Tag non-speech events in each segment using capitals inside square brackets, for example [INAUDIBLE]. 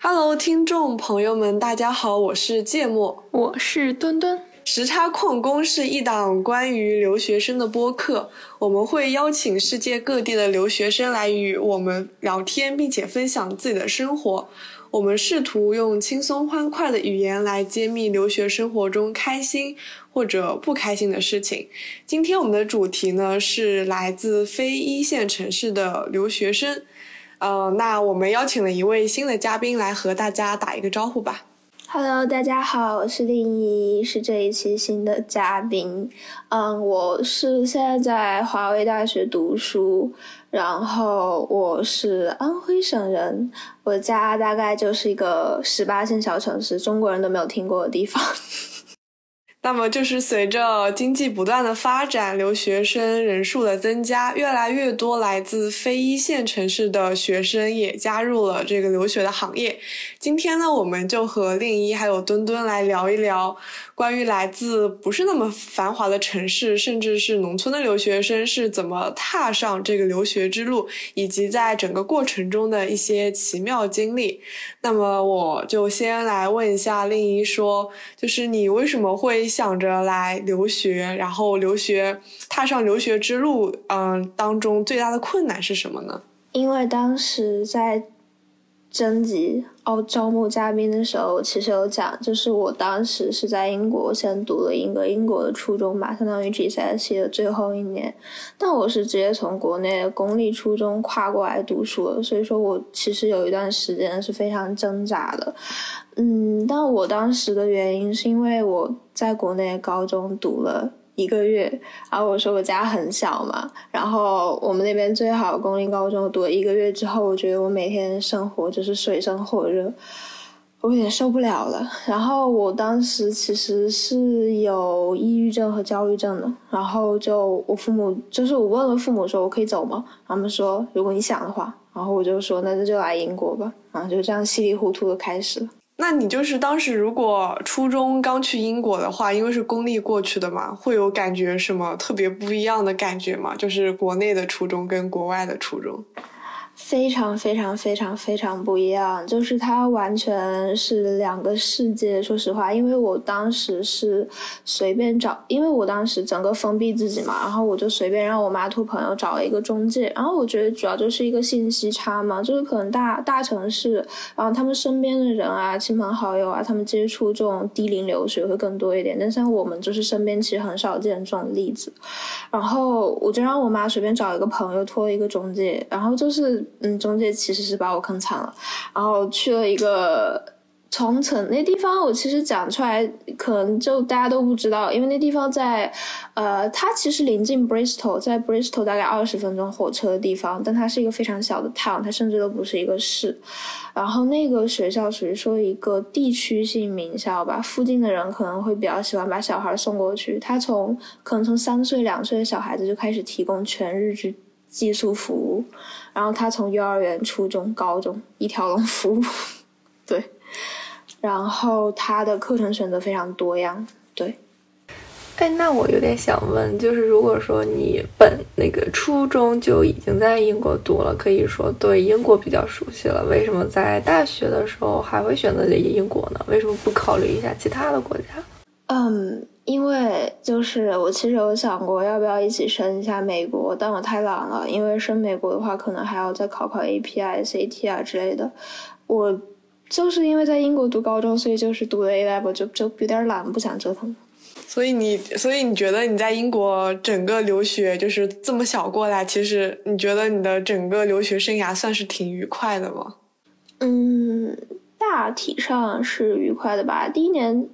Hello，听众朋友们，大家好，我是芥末，我是墩墩。时差矿工是一档关于留学生的播客，我们会邀请世界各地的留学生来与我们聊天，并且分享自己的生活。我们试图用轻松欢快的语言来揭秘留学生活中开心或者不开心的事情。今天我们的主题呢是来自非一线城市的留学生。呃，那我们邀请了一位新的嘉宾来和大家打一个招呼吧。Hello，大家好，我是令一，是这一期新的嘉宾。嗯，我是现在在华为大学读书，然后我是安徽省人，我家大概就是一个十八线小城市，中国人都没有听过的地方。那么，就是随着经济不断的发展，留学生人数的增加，越来越多来自非一线城市的学生也加入了这个留学的行业。今天呢，我们就和令一还有墩墩来聊一聊。关于来自不是那么繁华的城市，甚至是农村的留学生是怎么踏上这个留学之路，以及在整个过程中的一些奇妙经历。那么，我就先来问一下令一说，就是你为什么会想着来留学？然后，留学踏上留学之路，嗯，当中最大的困难是什么呢？因为当时在。征集哦，招募嘉宾的时候，其实有讲，就是我当时是在英国先读了一个英国的初中吧，相当于 GCSE 的最后一年。但我是直接从国内的公立初中跨过来读书的，所以说我其实有一段时间是非常挣扎的。嗯，但我当时的原因是因为我在国内高中读了。一个月，然后我说我家很小嘛，然后我们那边最好公立高中读了一个月之后，我觉得我每天生活就是水深火热，我有点受不了了。然后我当时其实是有抑郁症和焦虑症的，然后就我父母就是我问了父母说我可以走吗？他们说如果你想的话，然后我就说那就来英国吧，然后就这样稀里糊涂的开始了。那你就是当时如果初中刚去英国的话，因为是公立过去的嘛，会有感觉什么特别不一样的感觉吗？就是国内的初中跟国外的初中。非常非常非常非常不一样，就是它完全是两个世界。说实话，因为我当时是随便找，因为我当时整个封闭自己嘛，然后我就随便让我妈托朋友找了一个中介。然后我觉得主要就是一个信息差嘛，就是可能大大城市，然后他们身边的人啊、亲朋好友啊，他们接触这种低龄留学会更多一点。但像我们就是身边其实很少见这种例子。然后我就让我妈随便找一个朋友托一个中介，然后就是。嗯，中介其实是把我坑惨了，然后去了一个冲城那地方，我其实讲出来可能就大家都不知道，因为那地方在，呃，它其实临近 Bristol，在 Bristol 大概二十分钟火车的地方，但它是一个非常小的 town，它甚至都不是一个市。然后那个学校属于说一个地区性名校吧，附近的人可能会比较喜欢把小孩送过去。他从可能从三岁两岁的小孩子就开始提供全日制寄宿服务。然后他从幼儿园、初中、高中一条龙服务，[LAUGHS] 对。然后他的课程选择非常多样，对。哎，那我有点想问，就是如果说你本那个初中就已经在英国读了，可以说对英国比较熟悉了，为什么在大学的时候还会选择英国呢？为什么不考虑一下其他的国家？嗯。因为就是我其实有想过要不要一起升一下美国，但我太懒了。因为升美国的话，可能还要再考考 API、SAT 啊之类的。我就是因为在英国读高中，所以就是读了 A level，就就有点懒，不想折腾。所以你，所以你觉得你在英国整个留学就是这么小过来，其实你觉得你的整个留学生涯算是挺愉快的吗？嗯，大体上是愉快的吧。第一年。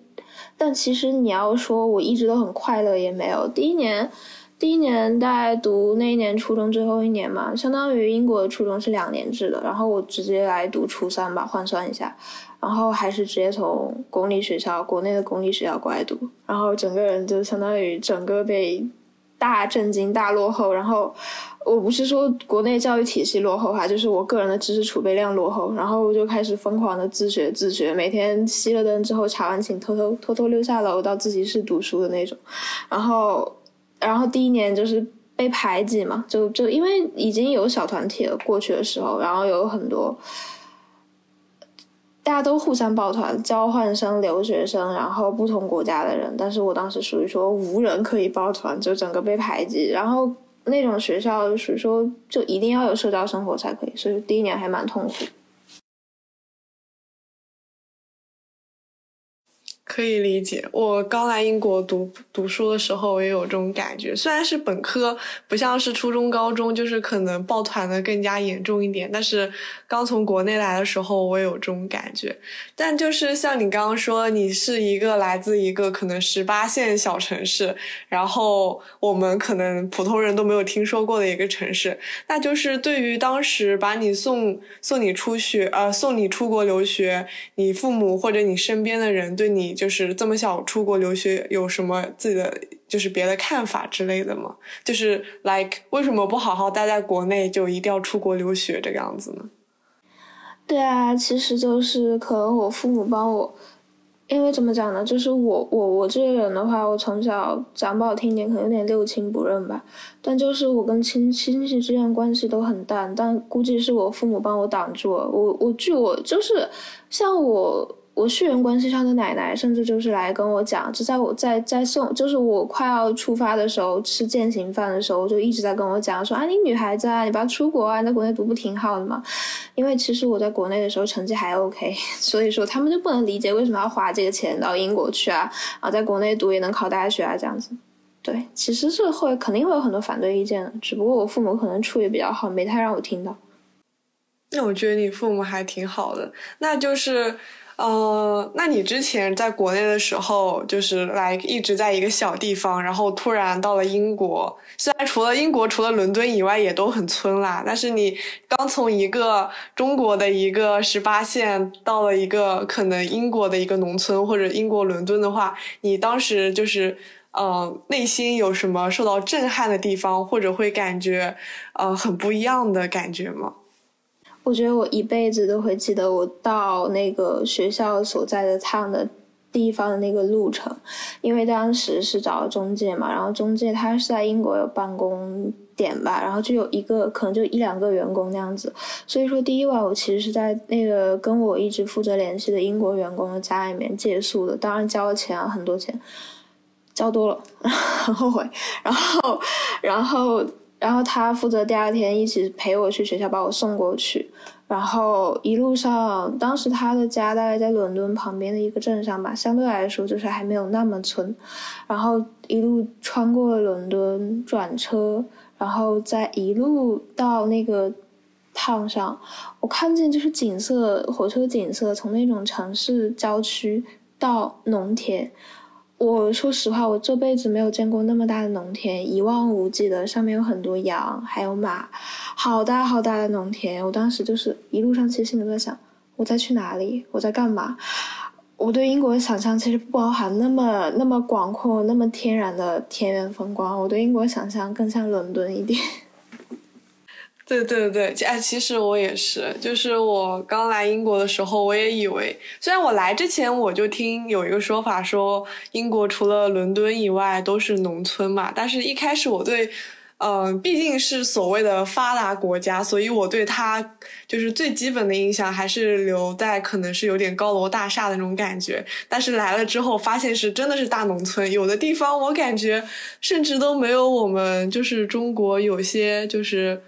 但其实你要说我一直都很快乐也没有。第一年，第一年大概读那一年初中最后一年嘛，相当于英国的初中是两年制的，然后我直接来读初三吧，换算一下，然后还是直接从公立学校，国内的公立学校过来读，然后整个人就相当于整个被大震惊、大落后，然后。我不是说国内教育体系落后哈，就是我个人的知识储备量落后，然后我就开始疯狂的自学自学，每天熄了灯之后查完寝，偷偷偷偷溜下楼到自习室读书的那种，然后，然后第一年就是被排挤嘛，就就因为已经有小团体了，过去的时候，然后有很多大家都互相抱团，交换生、留学生，然后不同国家的人，但是我当时属于说无人可以抱团，就整个被排挤，然后那种学校属于说就一定要有社交生活才可以，所以第一年还蛮痛苦。可以理解，我刚来英国读读书的时候，也有这种感觉。虽然是本科，不像是初中、高中，就是可能抱团的更加严重一点。但是刚从国内来的时候，我也有这种感觉。但就是像你刚刚说，你是一个来自一个可能十八线小城市，然后我们可能普通人都没有听说过的一个城市。那就是对于当时把你送送你出去，呃，送你出国留学，你父母或者你身边的人对你。就就是这么小出国留学，有什么自己的就是别的看法之类的吗？就是 like 为什么不好好待在国内，就一定要出国留学这个样子呢？对啊，其实就是可能我父母帮我，因为怎么讲呢？就是我我我这个人的话，我从小讲不好听点，可能有点六亲不认吧。但就是我跟亲亲戚之间关系都很淡，但估计是我父母帮我挡住了。我我据我就是像我。我血缘关系上的奶奶，甚至就是来跟我讲，就在我在在送，就是我快要出发的时候吃践行饭的时候，就一直在跟我讲说啊，你女孩子啊，你不要出国啊，在国内读不挺好的吗？因为其实我在国内的时候成绩还 OK，[LAUGHS] 所以说他们就不能理解为什么要花这个钱到英国去啊，啊，在国内读也能考大学啊，这样子。对，其实是会肯定会有很多反对意见的，只不过我父母可能处也比较好，没太让我听到。那我觉得你父母还挺好的，那就是。呃，那你之前在国内的时候，就是来一直在一个小地方，然后突然到了英国。虽然除了英国，除了伦敦以外，也都很村啦。但是你刚从一个中国的一个十八线到了一个可能英国的一个农村或者英国伦敦的话，你当时就是呃内心有什么受到震撼的地方，或者会感觉呃很不一样的感觉吗？我觉得我一辈子都会记得我到那个学校所在的趟的地方的那个路程，因为当时是找中介嘛，然后中介他是在英国有办公点吧，然后就有一个可能就一两个员工那样子，所以说第一晚我其实是在那个跟我一直负责联系的英国员工的家里面借宿的，当然交了钱啊，很多钱，交多了，[LAUGHS] 很后悔，然后，然后。然后他负责第二天一起陪我去学校，把我送过去。然后一路上，当时他的家大概在伦敦旁边的一个镇上吧，相对来说就是还没有那么村。然后一路穿过伦敦，转车，然后再一路到那个趟上，我看见就是景色，火车景色从那种城市郊区到农田。我说实话，我这辈子没有见过那么大的农田，一望无际的，上面有很多羊，还有马，好大好大的农田。我当时就是一路上，其实心里在想，我在去哪里，我在干嘛？我对英国的想象其实不包含那么那么广阔、那么天然的田园风光。我对英国想象更像伦敦一点。对对对，哎，其实我也是，就是我刚来英国的时候，我也以为，虽然我来之前我就听有一个说法说，英国除了伦敦以外都是农村嘛，但是一开始我对，嗯，毕竟是所谓的发达国家，所以我对它就是最基本的印象还是留在可能是有点高楼大厦的那种感觉，但是来了之后发现是真的是大农村，有的地方我感觉甚至都没有我们就是中国有些就是。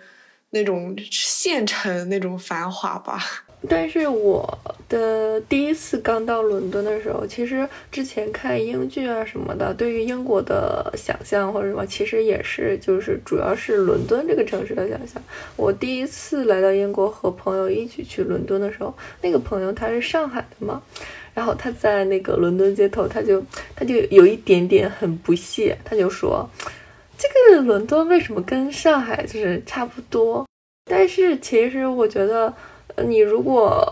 那种县城那种繁华吧，[LAUGHS] 但是我的第一次刚到伦敦的时候，其实之前看英剧啊什么的，对于英国的想象或者什么，其实也是就是主要是伦敦这个城市的想象。我第一次来到英国和朋友一起去伦敦的时候，那个朋友他是上海的嘛，然后他在那个伦敦街头，他就他就有一点点很不屑，他就说。这个伦敦为什么跟上海就是差不多？但是其实我觉得，你如果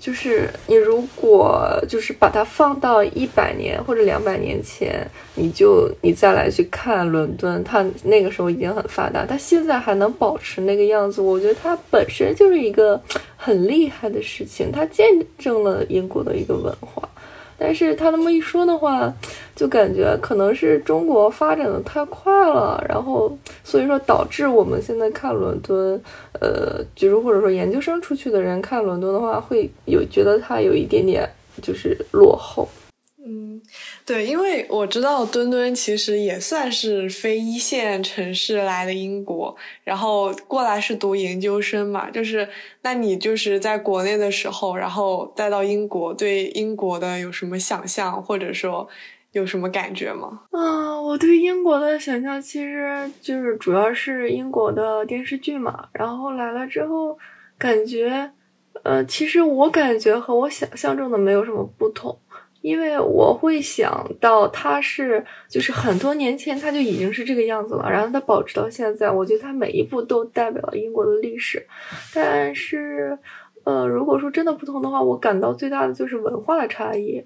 就是你如果就是把它放到一百年或者两百年前，你就你再来去看伦敦，它那个时候已经很发达，它现在还能保持那个样子，我觉得它本身就是一个很厉害的事情，它见证了英国的一个文化。但是他那么一说的话，就感觉可能是中国发展的太快了，然后所以说导致我们现在看伦敦，呃，就是或者说研究生出去的人看伦敦的话，会有觉得它有一点点就是落后。嗯，对，因为我知道墩墩其实也算是非一线城市来的英国，然后过来是读研究生嘛，就是那你就是在国内的时候，然后带到英国，对英国的有什么想象，或者说有什么感觉吗？啊，我对英国的想象其实就是主要是英国的电视剧嘛，然后来了之后感觉，呃，其实我感觉和我想象中的没有什么不同。因为我会想到他是，就是很多年前他就已经是这个样子了，然后他保持到现在，我觉得他每一步都代表了英国的历史。但是，呃，如果说真的不同的话，我感到最大的就是文化的差异。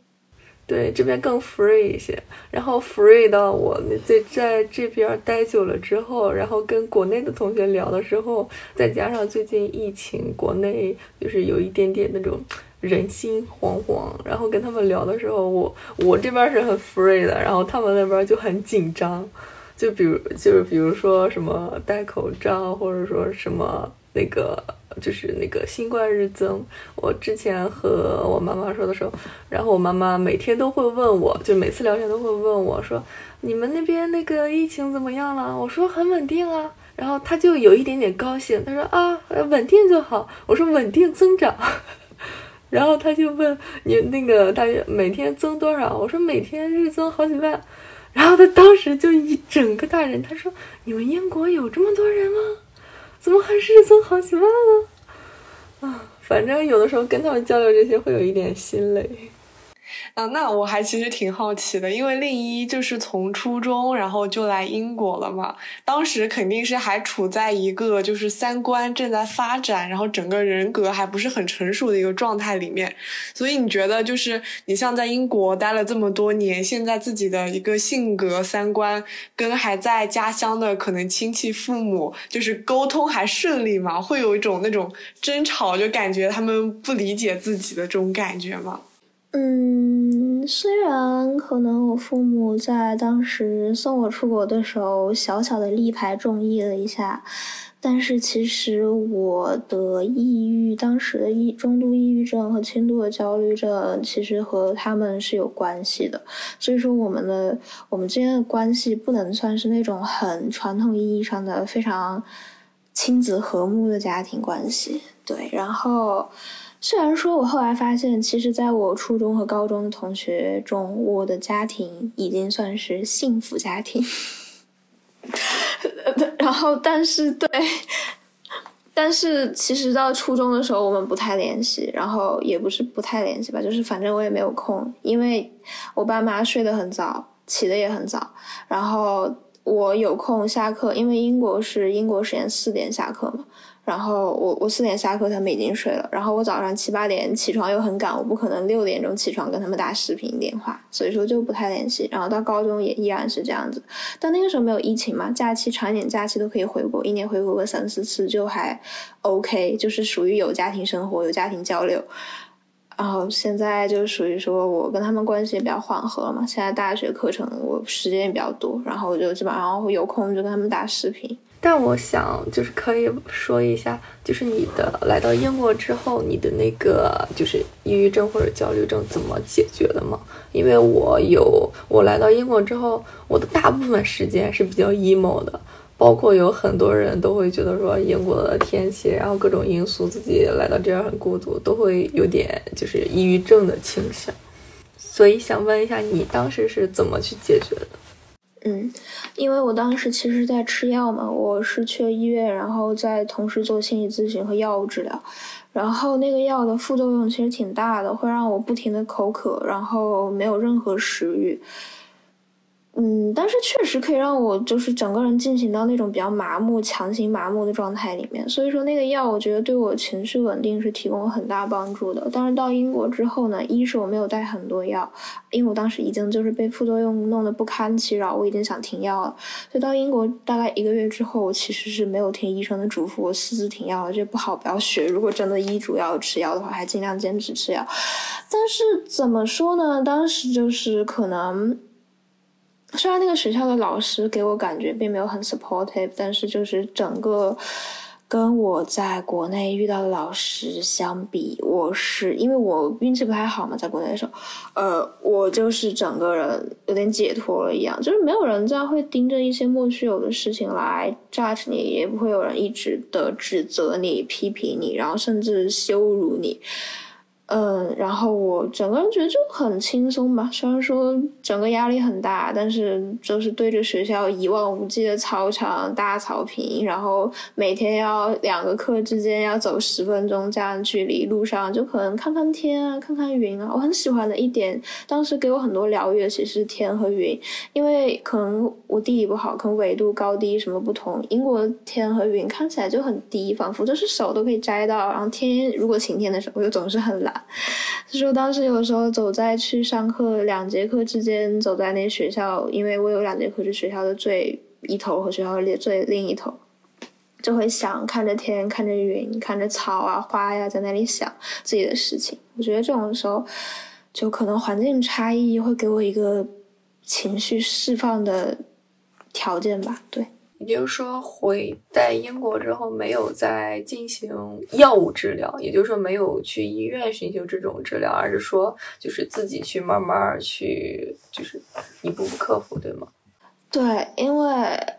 对，这边更 free 一些，然后 free 到我在在这边待久了之后，然后跟国内的同学聊的时候，再加上最近疫情，国内就是有一点点那种。人心惶惶，然后跟他们聊的时候，我我这边是很 free 的，然后他们那边就很紧张，就比如就是比如说什么戴口罩，或者说什么那个就是那个新冠日增。我之前和我妈妈说的时候，然后我妈妈每天都会问我，就每次聊天都会问我说：“你们那边那个疫情怎么样了？”我说很稳定啊，然后他就有一点点高兴，他说啊，稳定就好。我说稳定增长。然后他就问你那个大约每天增多少？我说每天日增好几万。然后他当时就一整个大人，他说：“你们英国有这么多人吗？怎么还日增好几万呢？”啊，反正有的时候跟他们交流这些会有一点心累。啊，那我还其实挺好奇的，因为令一就是从初中然后就来英国了嘛，当时肯定是还处在一个就是三观正在发展，然后整个人格还不是很成熟的一个状态里面，所以你觉得就是你像在英国待了这么多年，现在自己的一个性格三观跟还在家乡的可能亲戚父母就是沟通还顺利吗？会有一种那种争吵，就感觉他们不理解自己的这种感觉吗？嗯，虽然可能我父母在当时送我出国的时候小小的力排众议了一下，但是其实我的抑郁，当时的抑中度抑郁症和轻度的焦虑症，其实和他们是有关系的。所以说，我们的我们之间的关系不能算是那种很传统意义上的非常亲子和睦的家庭关系。对，然后。虽然说，我后来发现，其实在我初中和高中的同学中，我的家庭已经算是幸福家庭。[LAUGHS] 然后，但是对，但是其实到初中的时候，我们不太联系，然后也不是不太联系吧，就是反正我也没有空，因为我爸妈睡得很早，起的也很早，然后我有空下课，因为英国是英国时间四点下课嘛。然后我我四点下课，他们已经睡了。然后我早上七八点起床又很赶，我不可能六点钟起床跟他们打视频电话，所以说就不太联系。然后到高中也依然是这样子，但那个时候没有疫情嘛，假期长一点假期都可以回国，一年回国个三四次就还 OK，就是属于有家庭生活、有家庭交流。然后现在就属于说我跟他们关系也比较缓和嘛，现在大学课程我时间也比较多，然后我就基本上有空就跟他们打视频。但我想，就是可以说一下，就是你的来到英国之后，你的那个就是抑郁症或者焦虑症怎么解决的吗？因为我有，我来到英国之后，我的大部分时间是比较 emo 的，包括有很多人都会觉得说英国的天气，然后各种因素，自己来到这儿很孤独，都会有点就是抑郁症的倾向。所以想问一下，你当时是怎么去解决的？嗯，因为我当时其实在吃药嘛，我是去了医院，然后在同时做心理咨询和药物治疗，然后那个药的副作用其实挺大的，会让我不停的口渴，然后没有任何食欲。嗯，但是确实可以让我就是整个人进行到那种比较麻木、强行麻木的状态里面。所以说那个药，我觉得对我情绪稳定是提供了很大帮助的。但是到英国之后呢，一是我没有带很多药，因为我当时已经就是被副作用弄得不堪其扰，我已经想停药了。所以到英国大概一个月之后，我其实是没有听医生的嘱咐，我私自停药了。这不好，不要学。如果真的医嘱要吃药的话，还尽量坚持吃药。但是怎么说呢？当时就是可能。虽然那个学校的老师给我感觉并没有很 supportive，但是就是整个跟我在国内遇到的老师相比，我是因为我运气不太好嘛，在国内的时候，呃，我就是整个人有点解脱了一样，就是没有人这样会盯着一些莫须有的事情来 judge 你，也不会有人一直的指责你、批评你，然后甚至羞辱你。嗯，然后我整个人觉得就很轻松吧。虽然说整个压力很大，但是就是对着学校一望无际的操场、大草坪，然后每天要两个课之间要走十分钟这样距离，路上就可能看看天啊，看看云啊。我很喜欢的一点，当时给我很多疗愈，其实是天和云，因为可能我地理不好，可能纬度高低什么不同。英国天和云看起来就很低，仿佛就是手都可以摘到。然后天如果晴天的时候，又总是很蓝。[LAUGHS] 就说当时有时候走在去上课两节课之间，走在那学校，因为我有两节课是学校的最一头和学校的最另一头，就会想看着天，看着云，看着草啊花呀，在那里想自己的事情。我觉得这种时候，就可能环境差异会给我一个情绪释放的条件吧。对。也就是说，回在英国之后没有再进行药物治疗，也就是说没有去医院寻求这种治疗，而是说就是自己去慢慢去，就是一步步克服，对吗？对，因为，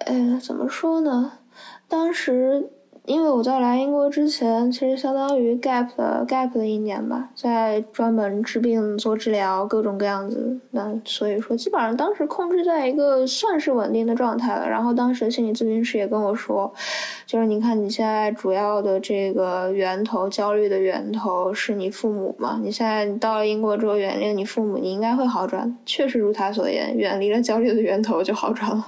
嗯，怎么说呢？当时。因为我在来英国之前，其实相当于 gap 了 gap 了一年吧，在专门治病做治疗，各种各样子。那所以说，基本上当时控制在一个算是稳定的状态了。然后当时心理咨询师也跟我说，就是你看你现在主要的这个源头，焦虑的源头是你父母嘛？你现在到了英国之后，远离了你父母，你应该会好转。确实如他所言，远离了焦虑的源头就好转了。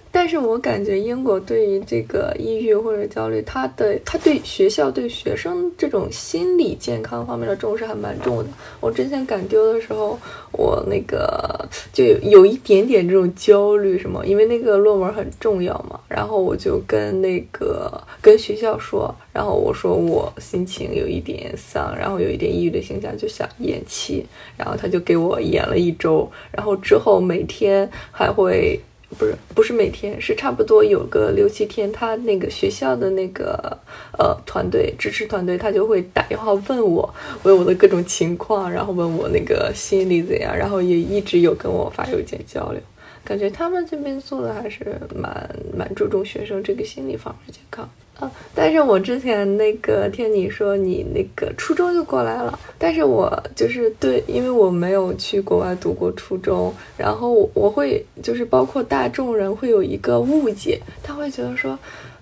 [LAUGHS] 但是我感觉英国对于这个抑郁或者焦虑，他的他对学校对学生这种心理健康方面的重视还蛮重的。我之前赶丢的时候，我那个就有一点点这种焦虑，什么，因为那个论文很重要嘛。然后我就跟那个跟学校说，然后我说我心情有一点丧，然后有一点抑郁的倾向，就想延期。然后他就给我延了一周，然后之后每天还会。不是不是每天，是差不多有个六七天，他那个学校的那个呃团队支持团队，他就会打电话问我，问我的各种情况，然后问我那个心理怎样，然后也一直有跟我发邮件交流，感觉他们这边做的还是蛮蛮注重学生这个心理方面健康。啊！但是我之前那个听你说你那个初中就过来了，但是我就是对，因为我没有去国外读过初中，然后我会就是包括大众人会有一个误解，他会觉得说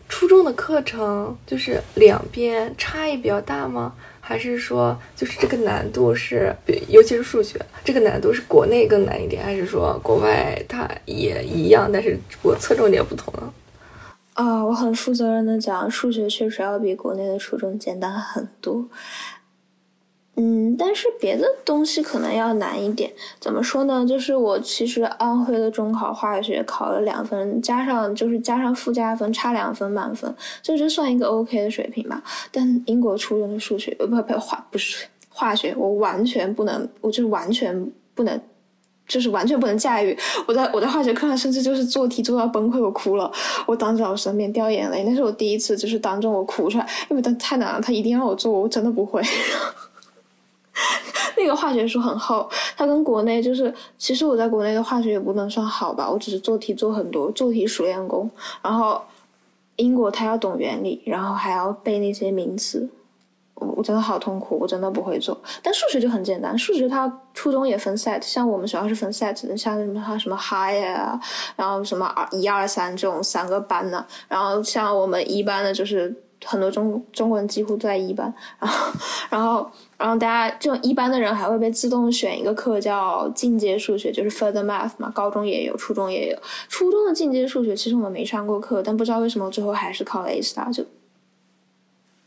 初中的课程就是两边差异比较大吗？还是说就是这个难度是，尤其是数学这个难度是国内更难一点，还是说国外它也一样，但是我侧重点不同呢？啊，我很负责任的讲，数学确实要比国内的初中简单很多。嗯，但是别的东西可能要难一点。怎么说呢？就是我其实安徽的中考化学考了两分，加上就是加上附加分，差两分满分，这就算一个 OK 的水平吧。但英国初中的数学，呃，不不化不是化学，我完全不能，我就是完全不能。就是完全不能驾驭，我在我在化学课上甚至就是做题做到崩溃，我哭了，我当着老师面掉眼泪，那是我第一次就是当众我哭出来，因为他太难了，他一定让我做，我真的不会。[LAUGHS] 那个化学书很厚，它跟国内就是，其实我在国内的化学也不能算好吧，我只是做题做很多，做题熟练工，然后英国他要懂原理，然后还要背那些名词。我真的好痛苦，我真的不会做。但数学就很简单，数学它初中也分 set，像我们学校是分 set 的，像什么它什么 high 啊，然后什么二一二三这种三个班呢。然后像我们一班的就是很多中中国人几乎都在一班，然后然后然后大家这种一班的人还会被自动选一个课叫进阶数学，就是 Further Math 嘛，高中也有，初中也有。初中的进阶数学其实我们没上过课，但不知道为什么最后还是考了 A star 就。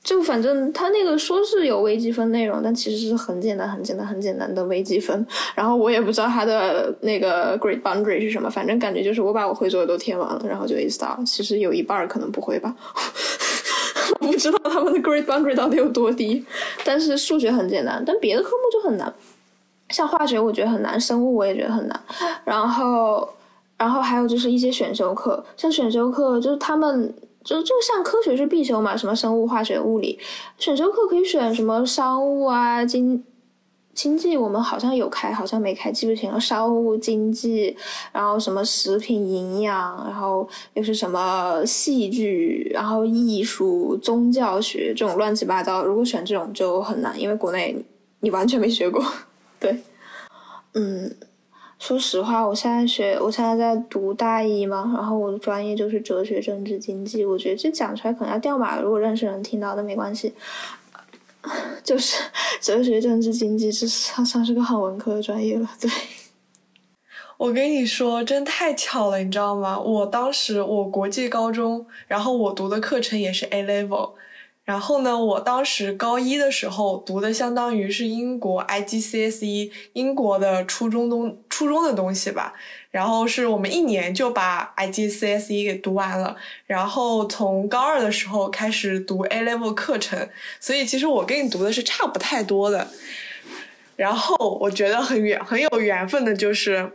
就反正他那个说是有微积分内容，但其实是很简单、很简单、很简单的微积分。然后我也不知道他的那个 great boundary 是什么，反正感觉就是我把我会做的都填完了，然后就 A star。其实有一半可能不会吧，[LAUGHS] 我不知道他们的 great boundary 到底有多低。但是数学很简单，但别的科目就很难。像化学我觉得很难，生物我也觉得很难。然后，然后还有就是一些选修课，像选修课就是他们。就就像科学是必修嘛，什么生物、化学、物理，选修课可以选什么商务啊、经经济，我们好像有开，好像没开，记不清了。商务、经济，然后什么食品营养，然后又是什么戏剧，然后艺术、宗教学这种乱七八糟。如果选这种就很难，因为国内你完全没学过。[LAUGHS] 对，嗯。说实话，我现在学，我现在在读大一嘛，然后我的专业就是哲学、政治、经济。我觉得这讲出来可能要掉马，如果认识人听到，都没关系。[LAUGHS] 就是 [LAUGHS] 哲学、政治、经济，这算算是个很文科的专业了。对，[LAUGHS] 我跟你说，真太巧了，你知道吗？我当时我国际高中，然后我读的课程也是 A level。然后呢，我当时高一的时候读的相当于是英国 IGCSE 英国的初中东初中的东西吧。然后是我们一年就把 IGCSE 给读完了。然后从高二的时候开始读 A level 课程，所以其实我跟你读的是差不太多的。然后我觉得很缘很有缘分的就是。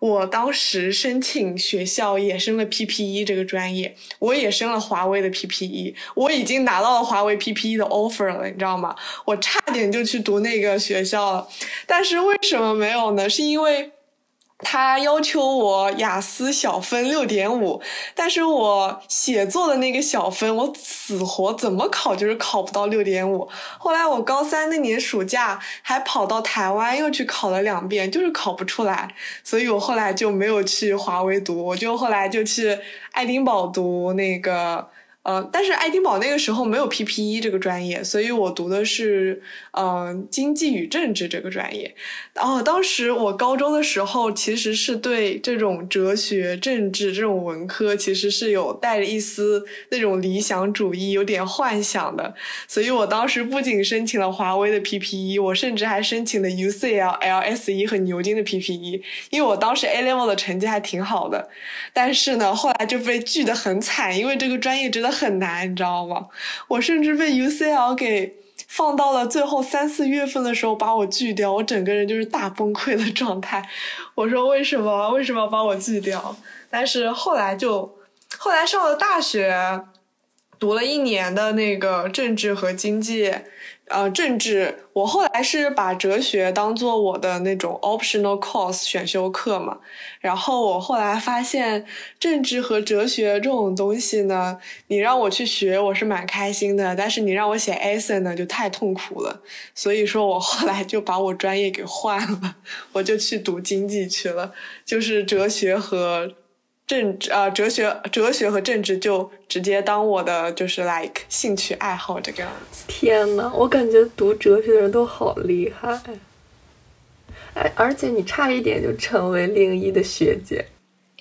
我当时申请学校也升了 PPE 这个专业，我也升了华为的 PPE，我已经拿到了华为 PPE 的 offer 了，你知道吗？我差点就去读那个学校了，但是为什么没有呢？是因为。他要求我雅思小分六点五，但是我写作的那个小分，我死活怎么考就是考不到六点五。后来我高三那年暑假还跑到台湾又去考了两遍，就是考不出来，所以我后来就没有去华为读，我就后来就去爱丁堡读那个。呃，但是爱丁堡那个时候没有 PPE 这个专业，所以我读的是呃经济与政治这个专业。哦，当时我高中的时候其实是对这种哲学、政治这种文科其实是有带着一丝那种理想主义、有点幻想的。所以我当时不仅申请了华为的 PPE，我甚至还申请了 UCL、LSE 和牛津的 PPE，因为我当时 A level 的成绩还挺好的。但是呢，后来就被拒得很惨，因为这个专业真的。很难，你知道吗？我甚至被 UCL 给放到了最后三四月份的时候把我拒掉，我整个人就是大崩溃的状态。我说为什么？为什么要把我拒掉？但是后来就后来上了大学，读了一年的那个政治和经济。呃，政治，我后来是把哲学当做我的那种 optional course 选修课嘛。然后我后来发现，政治和哲学这种东西呢，你让我去学，我是蛮开心的；但是你让我写 essay 呢，就太痛苦了。所以说我后来就把我专业给换了，我就去读经济去了，就是哲学和。政治啊，哲学、哲学和政治就直接当我的就是 like 兴趣爱好这个样子。天呐，我感觉读哲学的人都好厉害，哎，而且你差一点就成为另一的学姐。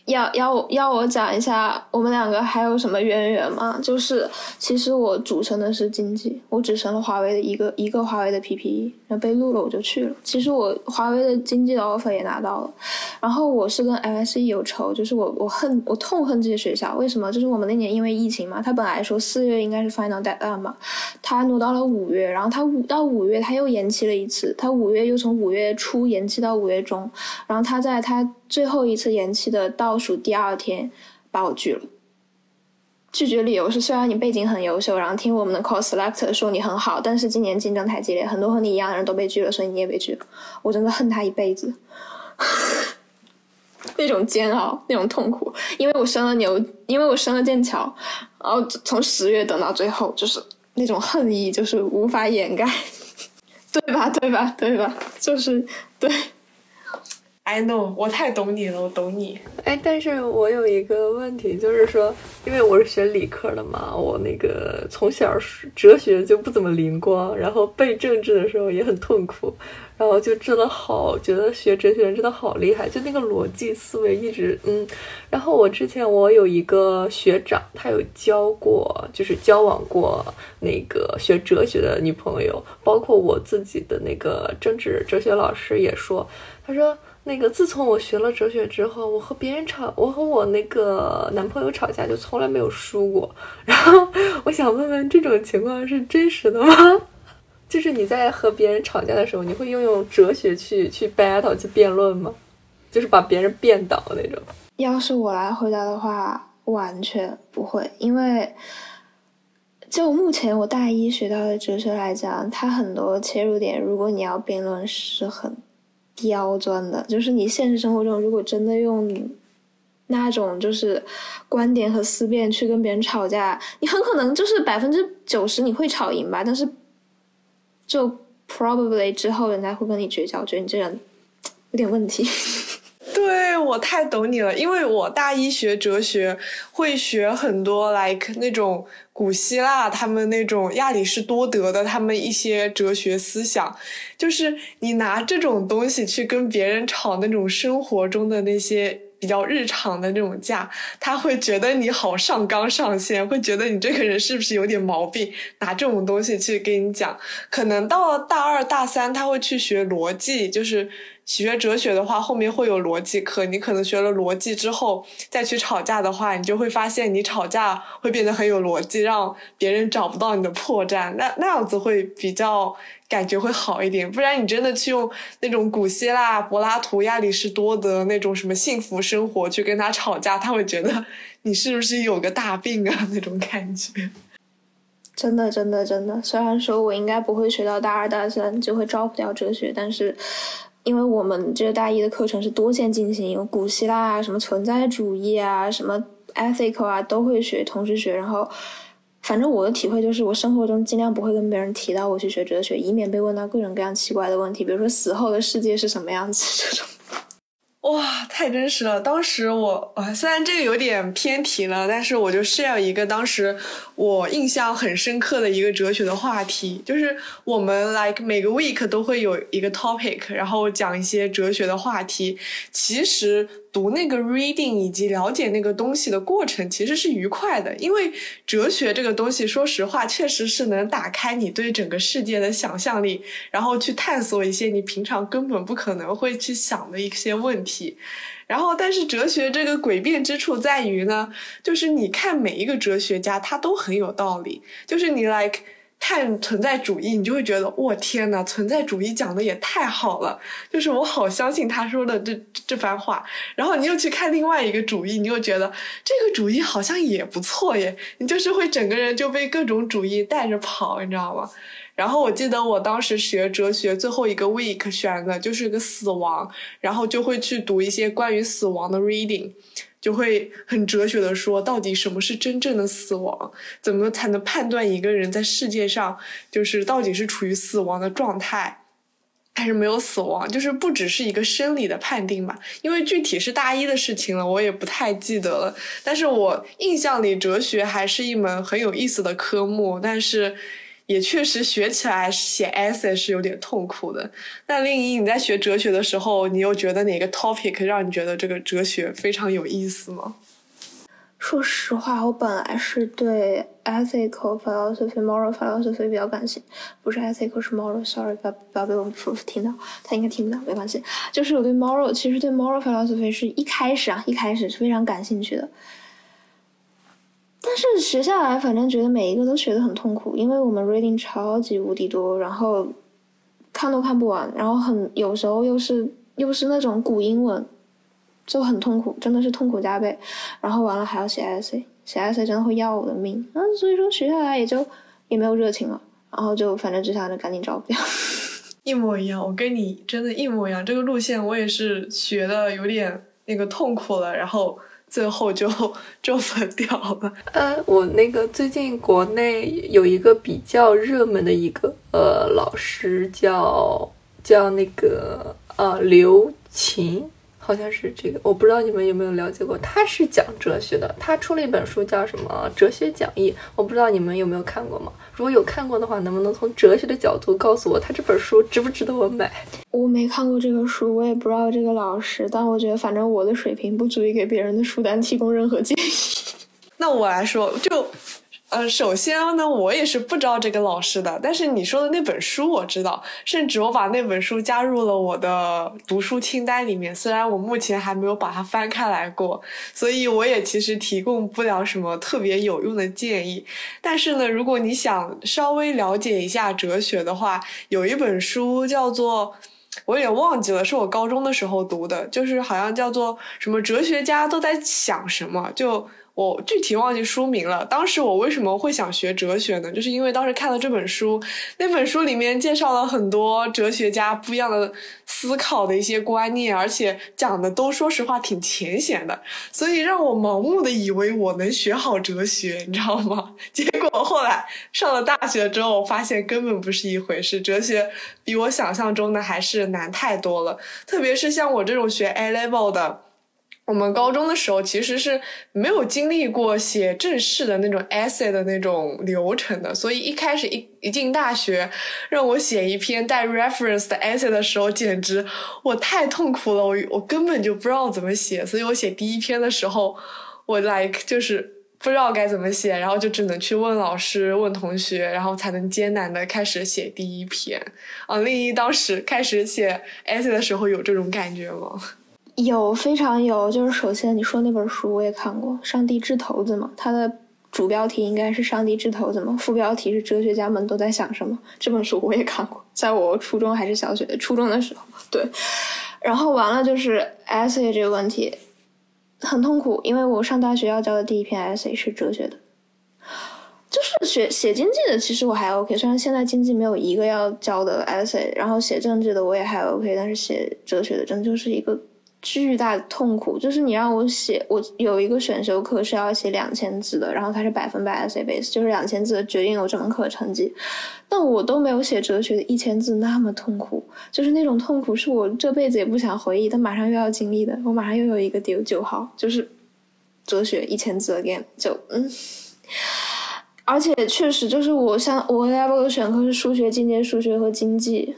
要要要我讲一下我们两个还有什么渊源吗？就是其实我主升的是经济，我只升了华为的一个一个华为的 PPE，然后被录了我就去了。其实我华为的经济的 offer 也拿到了，然后我是跟 LSE 有仇，就是我我恨我痛恨这些学校，为什么？就是我们那年因为疫情嘛，他本来说四月应该是 final deadline 嘛，他挪到了五月，然后他五到五月他又延期了一次，他五月又从五月初延期到五月中，然后他在他。最后一次延期的倒数第二天，把我拒了。拒绝理由是：虽然你背景很优秀，然后听我们的 cos selector 说你很好，但是今年竞争太激烈，很多和你一样的人都被拒了，所以你也被拒了。我真的恨他一辈子，[LAUGHS] 那种煎熬，那种痛苦，因为我升了牛，因为我升了剑桥，然后从十月等到最后，就是那种恨意，就是无法掩盖，[LAUGHS] 对吧？对吧？对吧？就是对。I know，我太懂你了，我懂你。哎，但是我有一个问题，就是说，因为我是学理科的嘛，我那个从小哲学就不怎么灵光，然后背政治的时候也很痛苦，然后就真的好觉得学哲学人真的好厉害，就那个逻辑思维一直嗯。然后我之前我有一个学长，他有教过，就是交往过那个学哲学的女朋友，包括我自己的那个政治哲学老师也说，他说。那个，自从我学了哲学之后，我和别人吵，我和我那个男朋友吵架就从来没有输过。然后我想问问，这种情况是真实的吗？[LAUGHS] 就是你在和别人吵架的时候，你会运用哲学去去 battle 去辩论吗？就是把别人辩倒那种？要是我来回答的话，完全不会，因为就目前我大一学到的哲学来讲，它很多切入点，如果你要辩论，是很。刁钻的，就是你现实生活中如果真的用那种就是观点和思辨去跟别人吵架，你很可能就是百分之九十你会吵赢吧，但是就 probably 之后人家会跟你绝交，觉得你这人有点问题。我太懂你了，因为我大一学哲学会学很多，like 那种古希腊他们那种亚里士多德的他们一些哲学思想，就是你拿这种东西去跟别人吵那种生活中的那些比较日常的那种架，他会觉得你好上纲上线，会觉得你这个人是不是有点毛病？拿这种东西去跟你讲，可能到了大二大三他会去学逻辑，就是。学哲学的话，后面会有逻辑课。你可能学了逻辑之后，再去吵架的话，你就会发现你吵架会变得很有逻辑，让别人找不到你的破绽。那那样子会比较感觉会好一点。不然你真的去用那种古希腊、柏拉图、亚里士多德那种什么幸福生活去跟他吵架，他会觉得你是不是有个大病啊？那种感觉。[LAUGHS] 真的，真的，真的。虽然说我应该不会学到大二大三就会招不掉哲学，但是。因为我们这个大一的课程是多线进行，有古希腊啊，什么存在主义啊，什么 ethical 啊，都会学，同时学。然后，反正我的体会就是，我生活中尽量不会跟别人提到我去学哲学，以免被问到各种各样奇怪的问题，比如说死后的世界是什么样子这种。[LAUGHS] 哇，太真实了！当时我，啊，虽然这个有点偏题了，但是我就 share 一个当时我印象很深刻的一个哲学的话题，就是我们 like 每个 week 都会有一个 topic，然后讲一些哲学的话题。其实。读那个 reading 以及了解那个东西的过程其实是愉快的，因为哲学这个东西，说实话，确实是能打开你对整个世界的想象力，然后去探索一些你平常根本不可能会去想的一些问题。然后，但是哲学这个诡辩之处在于呢，就是你看每一个哲学家，他都很有道理，就是你 like。看存在主义，你就会觉得，我天呐，存在主义讲的也太好了，就是我好相信他说的这这番话。然后你又去看另外一个主义，你又觉得这个主义好像也不错耶。你就是会整个人就被各种主义带着跑，你知道吗？然后我记得我当时学哲学最后一个 week 选的就是个死亡，然后就会去读一些关于死亡的 reading。就会很哲学的说，到底什么是真正的死亡？怎么才能判断一个人在世界上就是到底是处于死亡的状态，还是没有死亡？就是不只是一个生理的判定吧？因为具体是大一的事情了，我也不太记得了。但是我印象里，哲学还是一门很有意思的科目，但是。也确实学起来写 essay 是有点痛苦的。那另一，你在学哲学的时候，你又觉得哪个 topic 让你觉得这个哲学非常有意思吗？说实话，我本来是对 ethical philosophy、moral philosophy 比较感兴趣，不是 ethical 是 moral。Sorry，不要不要被我们 proof 听到，他应该听不到，没关系。就是我对 moral，其实对 moral philosophy 是一开始啊，一开始是非常感兴趣的。但是学下来，反正觉得每一个都学的很痛苦，因为我们 reading 超级无敌多，然后看都看不完，然后很有时候又是又是那种古英文，就很痛苦，真的是痛苦加倍。然后完了还要写 essay，写 essay 真的会要我的命。那所以说学下来也就也没有热情了，然后就反正只想着赶紧招标。[LAUGHS] 一模一样，我跟你真的，一模一样。这个路线我也是学的有点那个痛苦了，然后。最后就就分掉了。呃，我那个最近国内有一个比较热门的一个呃老师叫叫那个呃刘琴，好像是这个，我不知道你们有没有了解过。他是讲哲学的，他出了一本书叫什么《哲学讲义》，我不知道你们有没有看过吗？如果有看过的话，能不能从哲学的角度告诉我，他这本书值不值得我买？我没看过这个书，我也不知道这个老师，但我觉得反正我的水平不足以给别人的书单提供任何建议。那我来说，就。呃，首先呢，我也是不知道这个老师的，但是你说的那本书我知道，甚至我把那本书加入了我的读书清单里面。虽然我目前还没有把它翻开来过，所以我也其实提供不了什么特别有用的建议。但是呢，如果你想稍微了解一下哲学的话，有一本书叫做，我也忘记了，是我高中的时候读的，就是好像叫做什么哲学家都在想什么，就。我具体忘记书名了。当时我为什么会想学哲学呢？就是因为当时看了这本书，那本书里面介绍了很多哲学家不一样的思考的一些观念，而且讲的都说实话挺浅显的，所以让我盲目的以为我能学好哲学，你知道吗？[LAUGHS] 结果后来上了大学之后，我发现根本不是一回事，哲学比我想象中的还是难太多了。特别是像我这种学 A level 的。我们高中的时候其实是没有经历过写正式的那种 essay 的那种流程的，所以一开始一一进大学，让我写一篇带 reference 的 essay 的时候，简直我太痛苦了，我我根本就不知道怎么写，所以我写第一篇的时候，我 like 就是不知道该怎么写，然后就只能去问老师、问同学，然后才能艰难的开始写第一篇。啊，另一当时开始写 essay 的时候有这种感觉吗？有非常有，就是首先你说那本书我也看过，《上帝掷骰子》嘛，它的主标题应该是“上帝掷骰子”嘛，副标题是“哲学家们都在想什么”。这本书我也看过，在我初中还是小学初中的时候，对。然后完了就是 essay 这个问题很痛苦，因为我上大学要交的第一篇 essay 是哲学的，就是学写经济的，其实我还 OK，虽然现在经济没有一个要交的 essay，然后写政治的我也还 OK，但是写哲学的真就是一个。巨大的痛苦就是你让我写，我有一个选修课是要写两千字的，然后它是百分百 essay base，就是两千字决定我这门课成绩。但我都没有写哲学的一千字那么痛苦，就是那种痛苦是我这辈子也不想回忆，但马上又要经历的。我马上又有一个丢九号，就是哲学一千字 again，就嗯，而且确实就是我像我 level 的选课是数学、进阶数学和经济。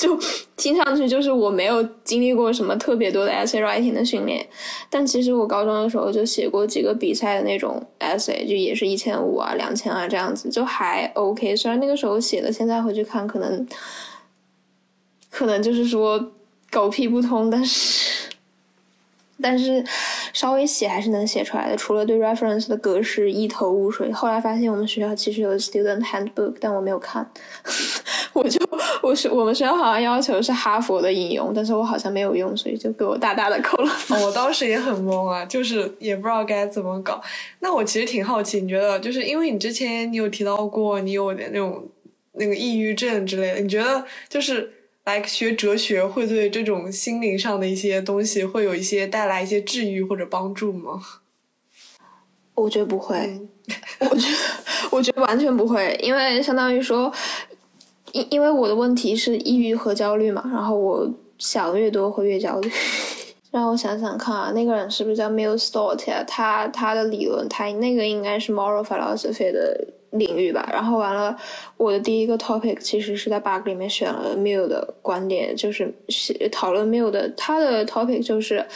就听上去就是我没有经历过什么特别多的 essay writing 的训练，但其实我高中的时候就写过几个比赛的那种 essay，就也是一千五啊、两千啊这样子，就还 OK。虽然那个时候写的，现在回去看可能可能就是说狗屁不通，但是。但是稍微写还是能写出来的，除了对 reference 的格式一头雾水。后来发现我们学校其实有 student handbook，但我没有看，我就我是我们学校好像要求是哈佛的引用，但是我好像没有用，所以就给我大大的扣了。我当时也很懵啊，就是也不知道该怎么搞。那我其实挺好奇，你觉得就是因为你之前你有提到过你有点那种那个抑郁症之类的，你觉得就是？来学哲学会对这种心灵上的一些东西会有一些带来一些治愈或者帮助吗？我觉得不会，我觉得我觉得完全不会，因为相当于说，因因为我的问题是抑郁和焦虑嘛，然后我想越多会越焦虑。[LAUGHS] 让我想想看啊，那个人是不是叫 Mill Stott？他他的理论，他那个应该是 Moral Philosophy 的。领域吧，然后完了，我的第一个 topic 其实是在 bug 里面选了 Mill 的观点，就是讨论 Mill 的他的 topic 就是，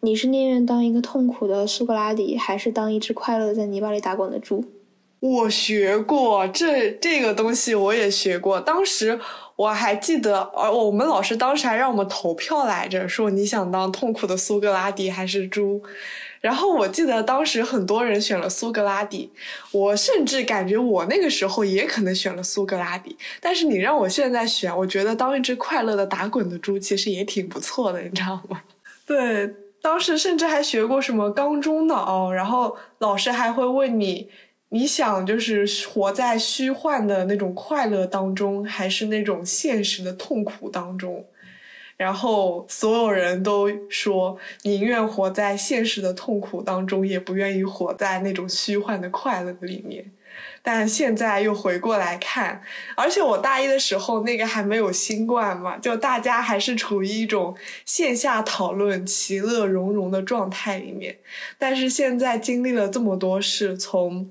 你是宁愿当一个痛苦的苏格拉底，还是当一只快乐在泥巴里打滚的猪？我学过这这个东西，我也学过，当时我还记得，而我们老师当时还让我们投票来着，说你想当痛苦的苏格拉底还是猪。然后我记得当时很多人选了苏格拉底，我甚至感觉我那个时候也可能选了苏格拉底。但是你让我现在选，我觉得当一只快乐的打滚的猪其实也挺不错的，你知道吗？对，当时甚至还学过什么缸中脑，然后老师还会问你，你想就是活在虚幻的那种快乐当中，还是那种现实的痛苦当中？然后所有人都说宁愿活在现实的痛苦当中，也不愿意活在那种虚幻的快乐里面。但现在又回过来看，而且我大一的时候那个还没有新冠嘛，就大家还是处于一种线下讨论、其乐融融的状态里面。但是现在经历了这么多事，从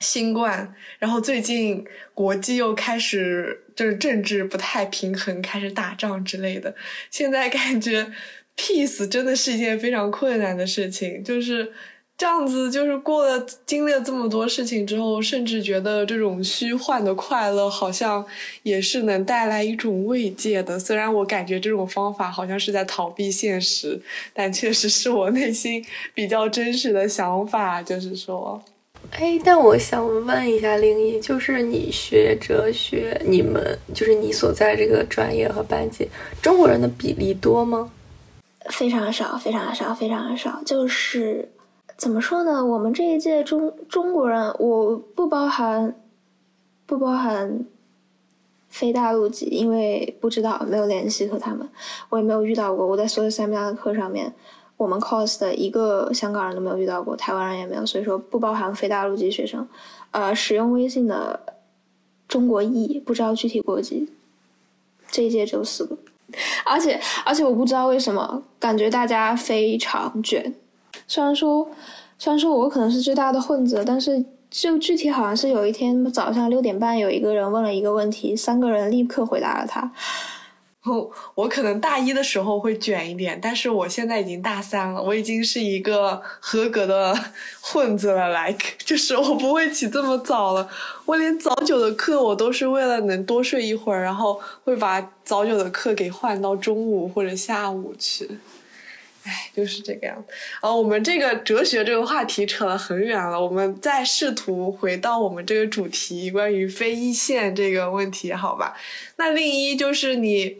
新冠，然后最近国际又开始就是政治不太平衡，开始打仗之类的。现在感觉 [LAUGHS] peace 真的是一件非常困难的事情，就是这样子，就是过了经历了这么多事情之后，甚至觉得这种虚幻的快乐好像也是能带来一种慰藉的。虽然我感觉这种方法好像是在逃避现实，但确实是我内心比较真实的想法，就是说。哎，但我想问一下林一，就是你学哲学，你们就是你所在这个专业和班级，中国人的比例多吗？非常少，非常少，非常少。就是怎么说呢？我们这一届中中国人，我不包含不包含非大陆籍，因为不知道，没有联系和他们，我也没有遇到过。我在所有三八的课上面。我们 cos 的一个香港人都没有遇到过，台湾人也没有，所以说不包含非大陆籍学生。呃，使用微信的中国裔不知道具体国籍，这一届只有四个，而且而且我不知道为什么感觉大家非常卷。虽然说虽然说我可能是最大的混子，但是就具体好像是有一天早上六点半有一个人问了一个问题，三个人立刻回答了他。我 [LAUGHS] 我可能大一的时候会卷一点，但是我现在已经大三了，我已经是一个合格的 [LAUGHS] 混子了。like [LAUGHS] 就是我不会起这么早了，我连早九的课我都是为了能多睡一会儿，然后会把早九的课给换到中午或者下午去。哎，就是这个样子。啊，我们这个哲学这个话题扯了很远了，我们再试图回到我们这个主题，关于非一线这个问题，好吧？那另一就是你，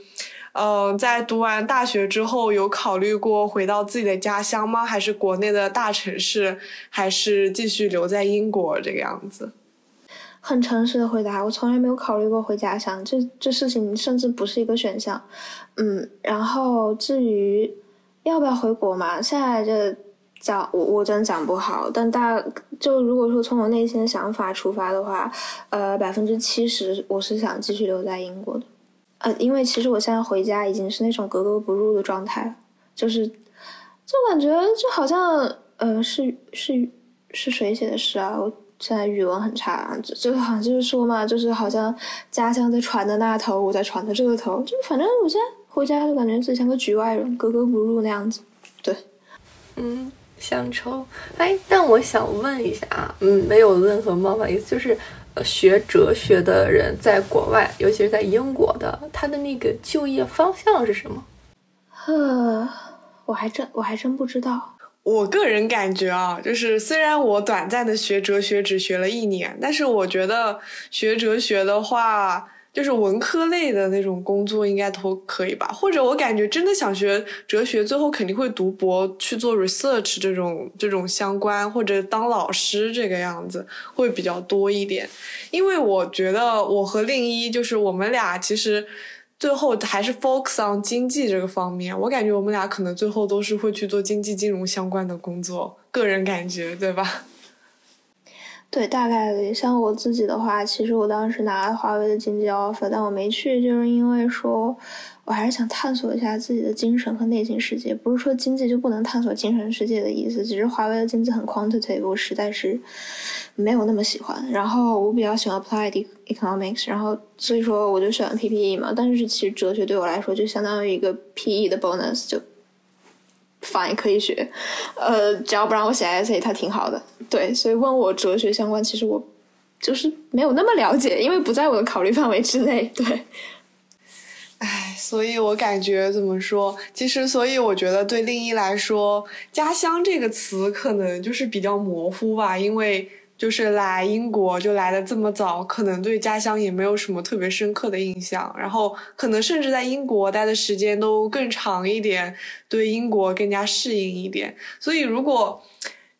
嗯，在读完大学之后，有考虑过回到自己的家乡吗？还是国内的大城市？还是继续留在英国这个样子？很诚实的回答，我从来没有考虑过回家乡，这这事情甚至不是一个选项。嗯，然后至于。要不要回国嘛？现在这讲我我真讲不好，但大就如果说从我内心的想法出发的话，呃，百分之七十我是想继续留在英国的，呃，因为其实我现在回家已经是那种格格不入的状态，就是就感觉就好像呃是是是谁写的诗啊？我现在语文很差，就就好像就是说嘛，就是好像家乡在船的那头，我在船的这个头，就反正我现在。回家就感觉自己像个局外人，格格不入那样子。对，嗯，乡愁。哎，但我想问一下啊，嗯，没有任何冒犯意思，就是学哲学的人在国外，尤其是在英国的，他的那个就业方向是什么？呃，我还真我还真不知道。我个人感觉啊，就是虽然我短暂的学哲学只学了一年，但是我觉得学哲学的话。就是文科类的那种工作应该都可以吧，或者我感觉真的想学哲学，最后肯定会读博去做 research 这种这种相关，或者当老师这个样子会比较多一点。因为我觉得我和令一就是我们俩其实最后还是 focus on 经济这个方面，我感觉我们俩可能最后都是会去做经济金融相关的工作，个人感觉对吧？对，大概率像我自己的话，其实我当时拿了华为的经济 offer，但我没去，就是因为说，我还是想探索一下自己的精神和内心世界。不是说经济就不能探索精神世界的意思，只是华为的经济很 quantitative，我实在是没有那么喜欢。然后我比较喜欢 applied economics，然后所以说我就选了 PPE 嘛。但是其实哲学对我来说就相当于一个 PE 的 bonus，就。法也可以学，呃，只要不让我写 essay，它挺好的。对，所以问我哲学相关，其实我就是没有那么了解，因为不在我的考虑范围之内。对，唉，所以我感觉怎么说？其实，所以我觉得对另一来说，家乡这个词可能就是比较模糊吧，因为。就是来英国就来的这么早，可能对家乡也没有什么特别深刻的印象，然后可能甚至在英国待的时间都更长一点，对英国更加适应一点。所以如果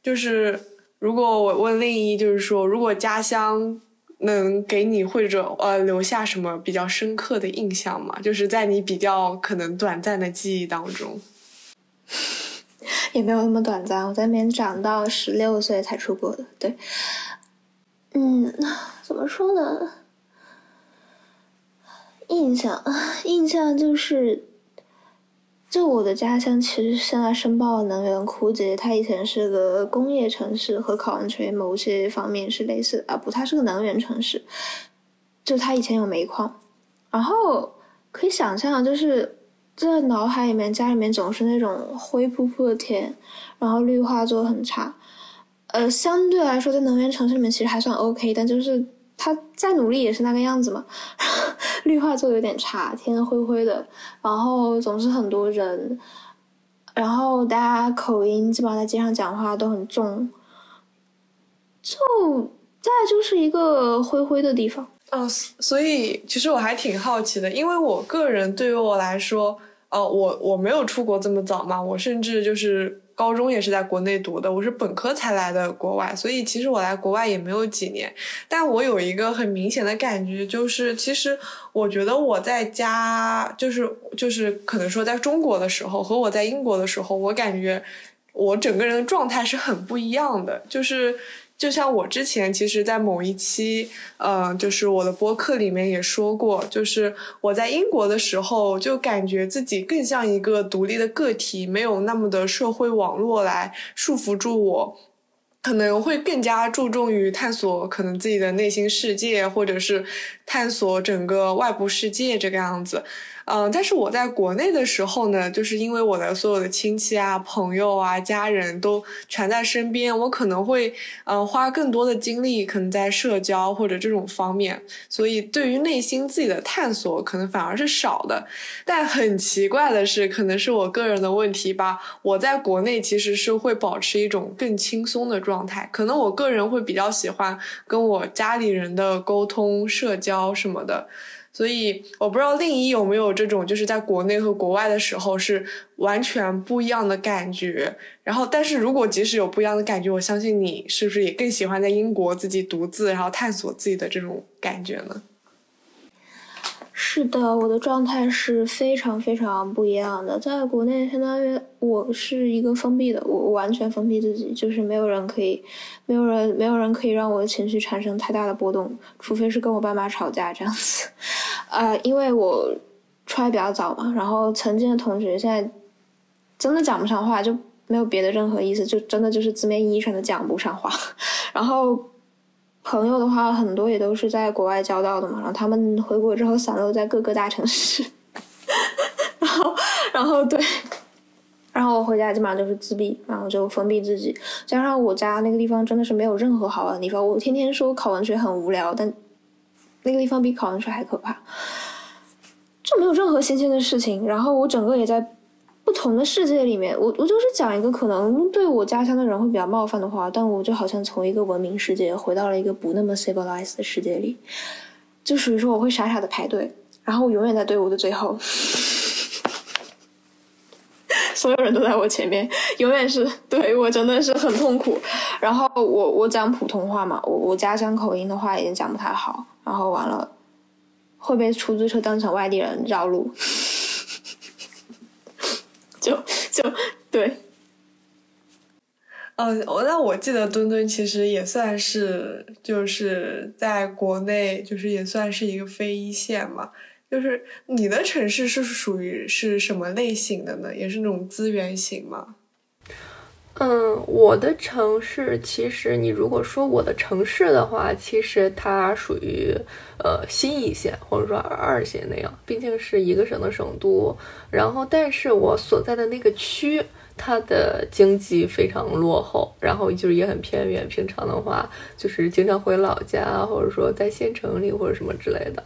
就是如果我问另一，就是说如果家乡能给你或者呃留下什么比较深刻的印象吗？就是在你比较可能短暂的记忆当中。[LAUGHS] 也没有那么短暂，我在那边长到十六岁才出国的。对，嗯，怎么说呢？印象，印象就是，就我的家乡其实现在申报能源枯竭，它以前是个工业城市，和考文垂某些方面是类似啊，不，它是个能源城市，就它以前有煤矿，然后可以想象，就是在脑海里面，家里面总是那种灰扑扑的天，然后绿化做的很差。呃，相对来说，在能源城市里面其实还算 OK，但就是他再努力也是那个样子嘛。[LAUGHS] 绿化做的有点差，天灰灰的，然后总是很多人，然后大家口音基本上在街上讲话都很重，就再就是一个灰灰的地方。嗯，所以其实我还挺好奇的，因为我个人对于我来说，哦，我我没有出国这么早嘛，我甚至就是。高中也是在国内读的，我是本科才来的国外，所以其实我来国外也没有几年。但我有一个很明显的感觉，就是其实我觉得我在家，就是就是可能说在中国的时候和我在英国的时候，我感觉我整个人的状态是很不一样的，就是。就像我之前其实，在某一期，呃，就是我的播客里面也说过，就是我在英国的时候，就感觉自己更像一个独立的个体，没有那么的社会网络来束缚住我，可能会更加注重于探索可能自己的内心世界，或者是探索整个外部世界这个样子。嗯，但是我在国内的时候呢，就是因为我的所有的亲戚啊、朋友啊、家人都全在身边，我可能会嗯花更多的精力，可能在社交或者这种方面，所以对于内心自己的探索，可能反而是少的。但很奇怪的是，可能是我个人的问题吧，我在国内其实是会保持一种更轻松的状态，可能我个人会比较喜欢跟我家里人的沟通、社交什么的。所以我不知道另一有没有这种，就是在国内和国外的时候是完全不一样的感觉。然后，但是如果即使有不一样的感觉，我相信你是不是也更喜欢在英国自己独自，然后探索自己的这种感觉呢？是的，我的状态是非常非常不一样的。在国内，相当于我是一个封闭的，我完全封闭自己，就是没有人可以，没有人，没有人可以让我的情绪产生太大的波动，除非是跟我爸妈吵架这样子。[LAUGHS] 呃，因为我出来比较早嘛，然后曾经的同学现在真的讲不上话，就没有别的任何意思，就真的就是字面意义上的讲不上话，[LAUGHS] 然后。朋友的话，很多也都是在国外交到的嘛，然后他们回国之后散落在各个大城市，[LAUGHS] 然后，然后对，然后我回家基本上就是自闭，然后就封闭自己，加上我家那个地方真的是没有任何好玩的地方，我天天说考文学很无聊，但那个地方比考文学还可怕，就没有任何新鲜的事情，然后我整个也在。同的世界里面，我我就是讲一个可能对我家乡的人会比较冒犯的话，但我就好像从一个文明世界回到了一个不那么 civilized 的世界里，就属于说我会傻傻的排队，然后我永远在队伍的最后，所有人都在我前面，永远是对我真的是很痛苦。然后我我讲普通话嘛，我我家乡口音的话也讲不太好，然后完了会被出租车当成外地人绕路。就就对，嗯，我那我记得墩墩其实也算是就是在国内，就是也算是一个非一线嘛。就是你的城市是属于是什么类型的呢？也是那种资源型吗？嗯，我的城市其实，你如果说我的城市的话，其实它属于呃新一线或者说二线那样，毕竟是一个省的省都。然后，但是我所在的那个区，它的经济非常落后，然后就是也很偏远。平常的话，就是经常回老家，或者说在县城里或者什么之类的，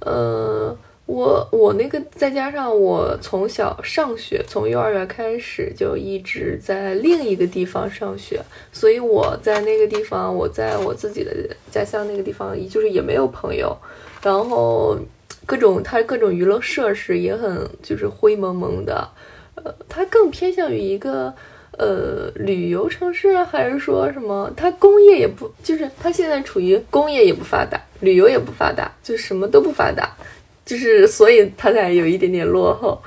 呃。我我那个再加上我从小上学，从幼儿园开始就一直在另一个地方上学，所以我在那个地方，我在我自己的家乡那个地方，就是也没有朋友，然后各种它各种娱乐设施也很就是灰蒙蒙的，呃，它更偏向于一个呃旅游城市，还是说什么？它工业也不，就是它现在处于工业也不发达，旅游也不发达，就什么都不发达。就是，所以他才有一点点落后，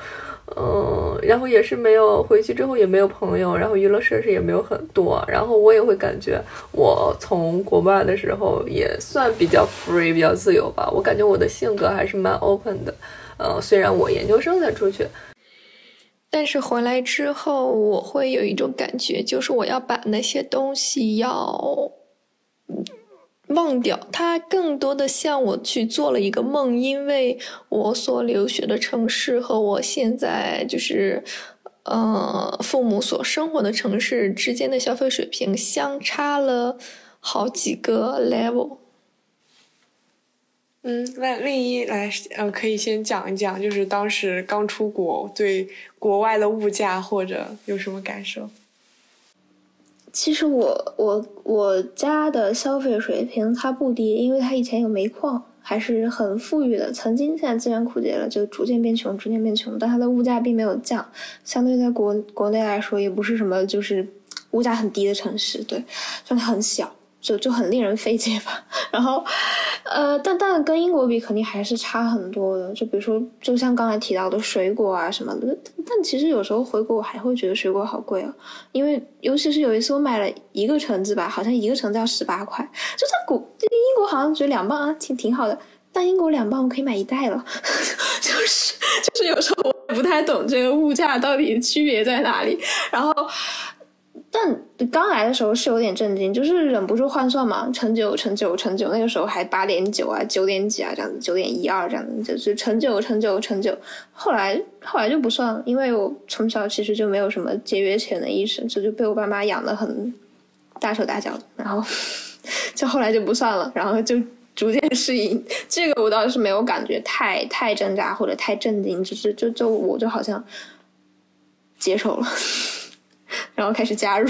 嗯，然后也是没有回去之后也没有朋友，然后娱乐设施也没有很多，然后我也会感觉我从国外的时候也算比较 free 比较自由吧，我感觉我的性格还是蛮 open 的，呃，虽然我研究生才出去。但是回来之后，我会有一种感觉，就是我要把那些东西要忘掉。它更多的像我去做了一个梦，因为我所留学的城市和我现在就是呃父母所生活的城市之间的消费水平相差了好几个 level。嗯，那另一来，呃，可以先讲一讲，就是当时刚出国，对国外的物价或者有什么感受？其实我我我家的消费水平它不低，因为它以前有煤矿，还是很富裕的。曾经现在资源枯竭了，就逐渐变穷，逐渐变穷。但它的物价并没有降，相对在国国内来说，也不是什么就是物价很低的城市，对，就很小。就就很令人费解吧，[LAUGHS] 然后，呃，但但跟英国比肯定还是差很多的。就比如说，就像刚才提到的水果啊什么的，但其实有时候回国我还会觉得水果好贵啊，因为尤其是有一次我买了一个橙子吧，好像一个橙子要十八块，就在国英国好像只有两磅啊，挺挺好的。但英国两磅我可以买一袋了，[LAUGHS] 就是就是有时候我不太懂这个物价到底区别在哪里，然后。但刚来的时候是有点震惊，就是忍不住换算嘛，乘九乘九乘九，那个时候还八点九啊，九点几啊，这样子，九点一二这样子，就是乘九乘九乘九。后来后来就不算了，因为我从小其实就没有什么节约钱的意识，这就被我爸妈养的很大手大脚，然后 [LAUGHS] 就后来就不算了，然后就逐渐适应。这个我倒是没有感觉太太挣扎或者太震惊，只是就就我就好像接受了。然后开始加入，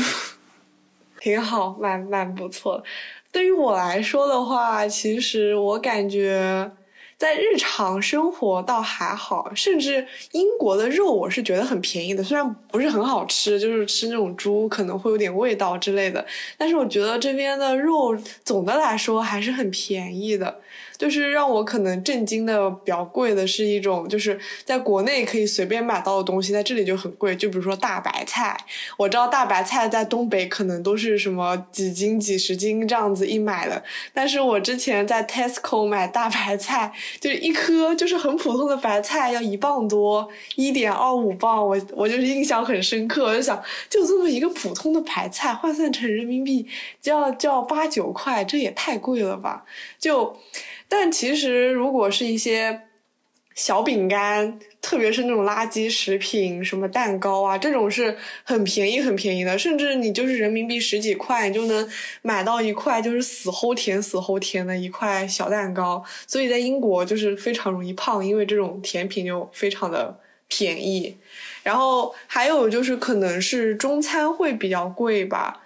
挺好，蛮蛮不错。对于我来说的话，其实我感觉在日常生活倒还好，甚至英国的肉我是觉得很便宜的，虽然不是很好吃，就是吃那种猪可能会有点味道之类的，但是我觉得这边的肉总的来说还是很便宜的。就是让我可能震惊的比较贵的是一种，就是在国内可以随便买到的东西，在这里就很贵。就比如说大白菜，我知道大白菜在东北可能都是什么几斤、几十斤这样子一买的，但是我之前在 Tesco 买大白菜，就是一颗就是很普通的白菜要一磅多，一点二五磅，我我就是印象很深刻，我就想就这么一个普通的白菜换算成人民币就要就要八九块，这也太贵了吧？就。但其实，如果是一些小饼干，特别是那种垃圾食品，什么蛋糕啊，这种是很便宜、很便宜的，甚至你就是人民币十几块，你就能买到一块就是死齁甜、死齁甜的一块小蛋糕。所以在英国就是非常容易胖，因为这种甜品就非常的便宜。然后还有就是可能是中餐会比较贵吧。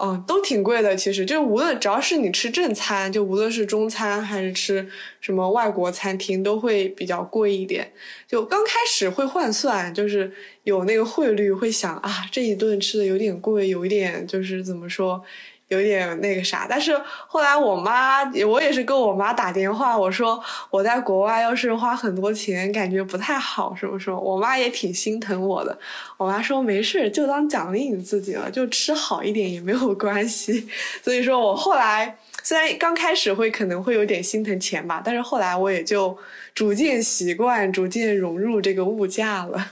哦，都挺贵的。其实就无论只要是你吃正餐，就无论是中餐还是吃什么外国餐厅，都会比较贵一点。就刚开始会换算，就是有那个汇率，会想啊，这一顿吃的有点贵，有一点就是怎么说。有点那个啥，但是后来我妈，我也是跟我妈打电话，我说我在国外要是花很多钱，感觉不太好，什么什么，我妈也挺心疼我的。我妈说没事，就当奖励你自己了，就吃好一点也没有关系。[LAUGHS] 所以说我后来虽然刚开始会可能会有点心疼钱吧，但是后来我也就逐渐习惯，逐渐融入这个物价了。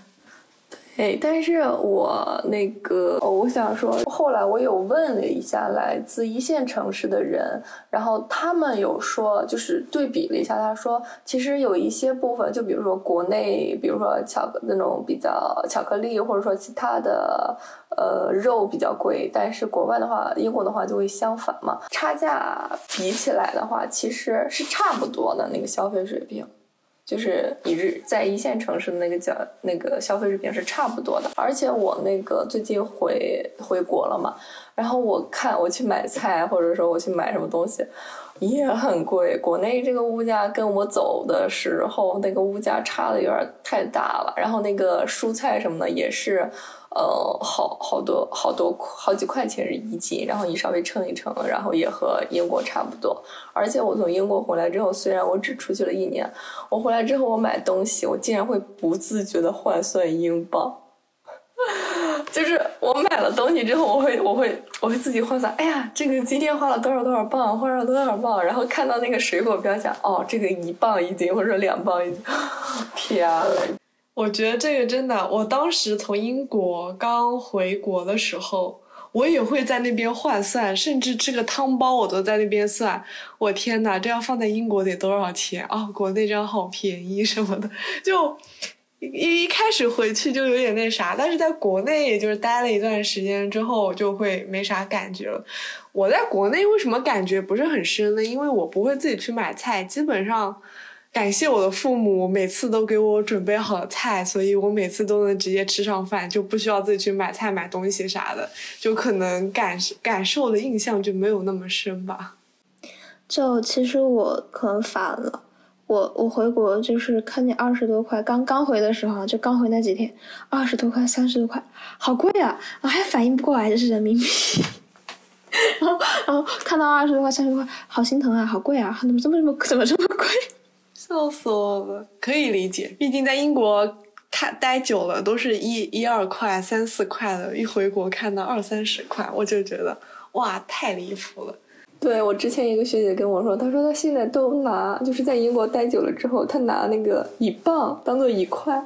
哎，但是我那个，我想说，后来我有问了一下来自一线城市的人，然后他们有说，就是对比了一下，他说，其实有一些部分，就比如说国内，比如说巧那种比较巧克力，或者说其他的，呃，肉比较贵，但是国外的话，英国的话就会相反嘛，差价比起来的话，其实是差不多的那个消费水平。就是一日在一线城市的那个价，那个消费水平是差不多的。而且我那个最近回回国了嘛，然后我看我去买菜，或者说我去买什么东西，也很贵。国内这个物价跟我走的时候那个物价差的有点太大了。然后那个蔬菜什么的也是，呃，好好多好多好几块钱是一斤，然后你稍微称一称，然后也和英国差不多。而且我从英国回来之后，虽然我只出去了一年，我回来之后我买东西，我竟然会不自觉的换算英镑。[LAUGHS] 就是我买了东西之后，我会我会我会自己换算，哎呀，这个今天花了多少多少磅，花了多少磅，然后看到那个水果标价，哦，这个一磅一斤或者两磅一斤，[LAUGHS] 天啊！我觉得这个真的，我当时从英国刚回国的时候，我也会在那边换算，甚至吃个汤包我都在那边算。我天呐，这要放在英国得多少钱啊？国内这样好便宜什么的，就一一开始回去就有点那啥，但是在国内也就是待了一段时间之后，就会没啥感觉了。我在国内为什么感觉不是很深呢？因为我不会自己去买菜，基本上。感谢我的父母，每次都给我准备好菜，所以我每次都能直接吃上饭，就不需要自己去买菜、买东西啥的，就可能感感受的印象就没有那么深吧。就其实我可能反了，我我回国就是看见二十多块，刚刚回的时候就刚回那几天，二十多块、三十多块，好贵啊！我还反应不过来这是人民币，[LAUGHS] 然后然后看到二十多块、三十多块，好心疼啊，好贵啊，怎么这么这么怎么这么贵？笑死我了，可以理解，毕竟在英国看待久了，都是一一二块、三四块的，一回国看到二三十块，我就觉得哇，太离谱了。对我之前一个学姐跟我说，她说她现在都拿，就是在英国待久了之后，她拿那个一磅当做一块，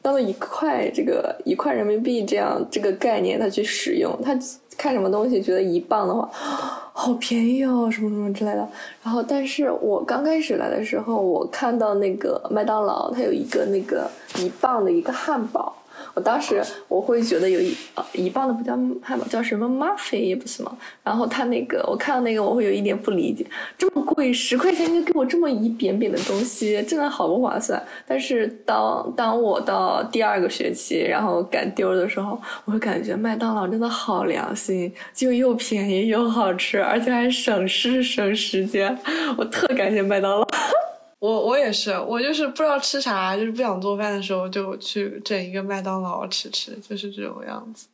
当做一块这个一块人民币这样这个概念，她去使用，她。看什么东西觉得一磅的话，[GASPS] 好便宜哦，什么什么之类的。然后，但是我刚开始来的时候，我看到那个麦当劳，它有一个那个一磅的一个汉堡。我当时我会觉得有一呃一磅的不叫汉堡，叫什么 muffin 也不是吗？然后他那个我看到那个我会有一点不理解，这么贵十块钱就给我这么一扁扁的东西，真的好不划算。但是当当我到第二个学期，然后赶丢的时候，我会感觉麦当劳真的好良心，就又便宜又好吃，而且还省事省时间，我特感谢麦当劳。我我也是，我就是不知道吃啥，就是不想做饭的时候就去整一个麦当劳吃吃，就是这种样子，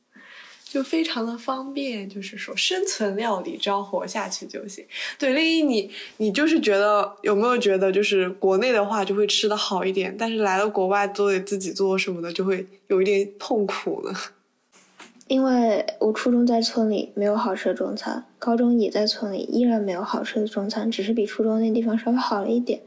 就非常的方便。就是说生存料理，只要活下去就行。对，另一你你就是觉得有没有觉得就是国内的话就会吃的好一点，但是来了国外都得自己做什么的，就会有一点痛苦呢？[LAUGHS] 因为我初中在村里没有好吃的中餐，高中也在村里依然没有好吃的中餐，只是比初中那地方稍微好了一点。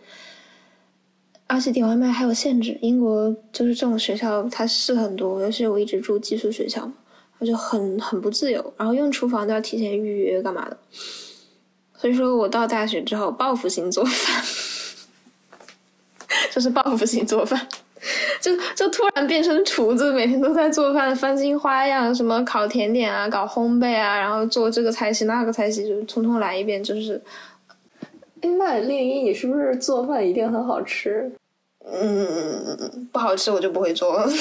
而且点外卖还有限制，英国就是这种学校它是很多，尤其我一直住寄宿学校嘛，我就很很不自由，然后用厨房都要提前预约干嘛的，所以说我到大学之后报复性做饭，[LAUGHS] 就是报复性做饭，就就突然变成厨子，每天都在做饭，翻新花样，什么烤甜点啊，搞烘焙啊，然后做这个菜系那个菜系，就通通来一遍，就是。哎，那令一，你是不是做饭一定很好吃？嗯，不好吃我就不会做。[LAUGHS]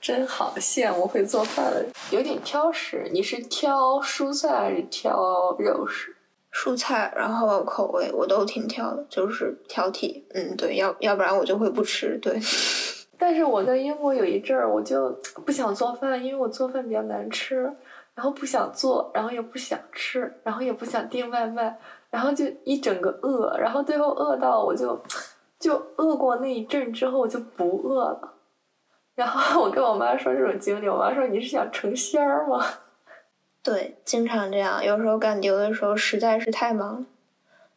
真好，羡慕会做饭的，有点挑食。你是挑蔬菜还是挑肉食？蔬菜，然后口味我都挺挑的，就是挑剔。嗯，对，要要不然我就会不吃。对。[LAUGHS] 但是我在英国有一阵儿，我就不想做饭，因为我做饭比较难吃，然后不想做，然后也不想吃，然后也不想订外卖。然后就一整个饿，然后最后饿到我就，就饿过那一阵之后我就不饿了。然后我跟我妈说这种经历，我妈说你是想成仙儿吗？[LAUGHS] 对，经常这样。有时候赶丢的时候实在是太忙了，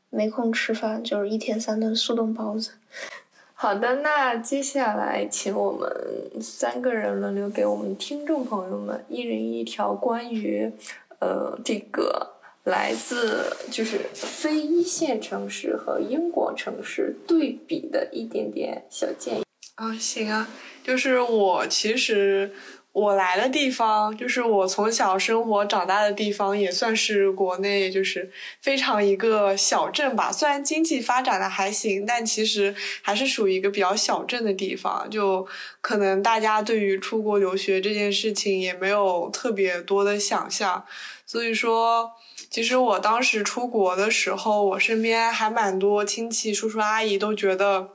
没空吃饭，就是一天三顿速冻包子。[LAUGHS] 好的，那接下来请我们三个人轮流给我们听众朋友们一人一条关于，呃，这个。来自就是非一线城市和英国城市对比的一点点小建议啊，行啊，就是我其实我来的地方，就是我从小生活长大的地方，也算是国内就是非常一个小镇吧。虽然经济发展的还行，但其实还是属于一个比较小镇的地方。就可能大家对于出国留学这件事情也没有特别多的想象，所以说。其实我当时出国的时候，我身边还蛮多亲戚、叔叔、阿姨都觉得，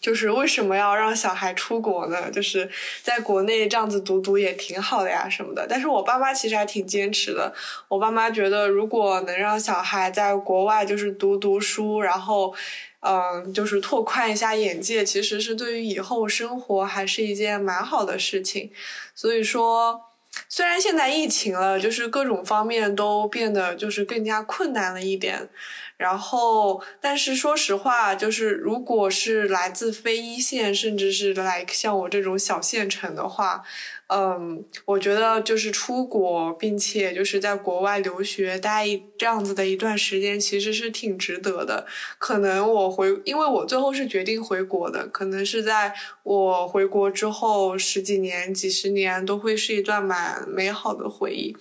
就是为什么要让小孩出国呢？就是在国内这样子读读也挺好的呀，什么的。但是我爸妈其实还挺坚持的。我爸妈觉得，如果能让小孩在国外就是读读书，然后，嗯，就是拓宽一下眼界，其实是对于以后生活还是一件蛮好的事情。所以说，虽然现在疫情了，就是各种方面都变得就是更加困难了一点。然后，但是说实话，就是如果是来自非一线，甚至是来像我这种小县城的话，嗯，我觉得就是出国，并且就是在国外留学待这样子的一段时间，其实是挺值得的。可能我回，因为我最后是决定回国的，可能是在我回国之后十几年、几十年都会是一段蛮美好的回忆。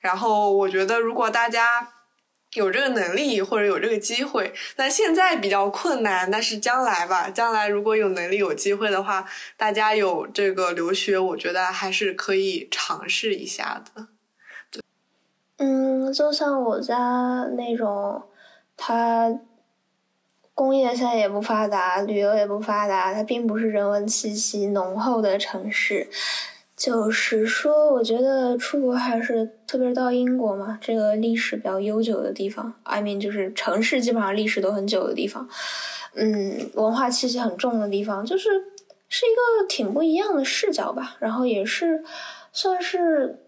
然后我觉得，如果大家。有这个能力或者有这个机会，那现在比较困难，但是将来吧，将来如果有能力有机会的话，大家有这个留学，我觉得还是可以尝试一下的。嗯，就像我家那种，它工业现在也不发达，旅游也不发达，它并不是人文气息浓厚的城市。就是说，我觉得出国还是，特别是到英国嘛，这个历史比较悠久的地方，I mean，就是城市基本上历史都很久的地方，嗯，文化气息很重的地方，就是是一个挺不一样的视角吧。然后也是算是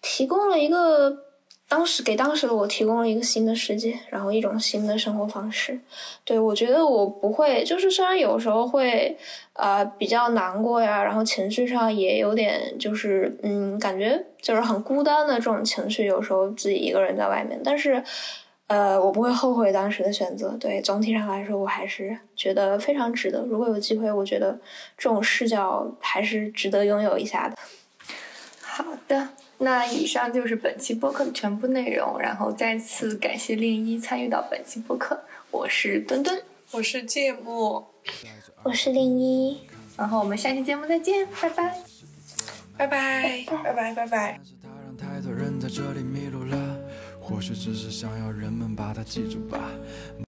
提供了一个。当时给当时的我提供了一个新的世界，然后一种新的生活方式。对我觉得我不会，就是虽然有时候会，呃，比较难过呀，然后情绪上也有点，就是嗯，感觉就是很孤单的这种情绪。有时候自己一个人在外面，但是，呃，我不会后悔当时的选择。对总体上来说，我还是觉得非常值得。如果有机会，我觉得这种视角还是值得拥有一下的。好的。那以上就是本期播客的全部内容，然后再次感谢令一参与到本期播客。我是墩墩，我是芥末，我是令一，然后我们下期节目再见，拜拜，拜拜，拜拜，拜拜。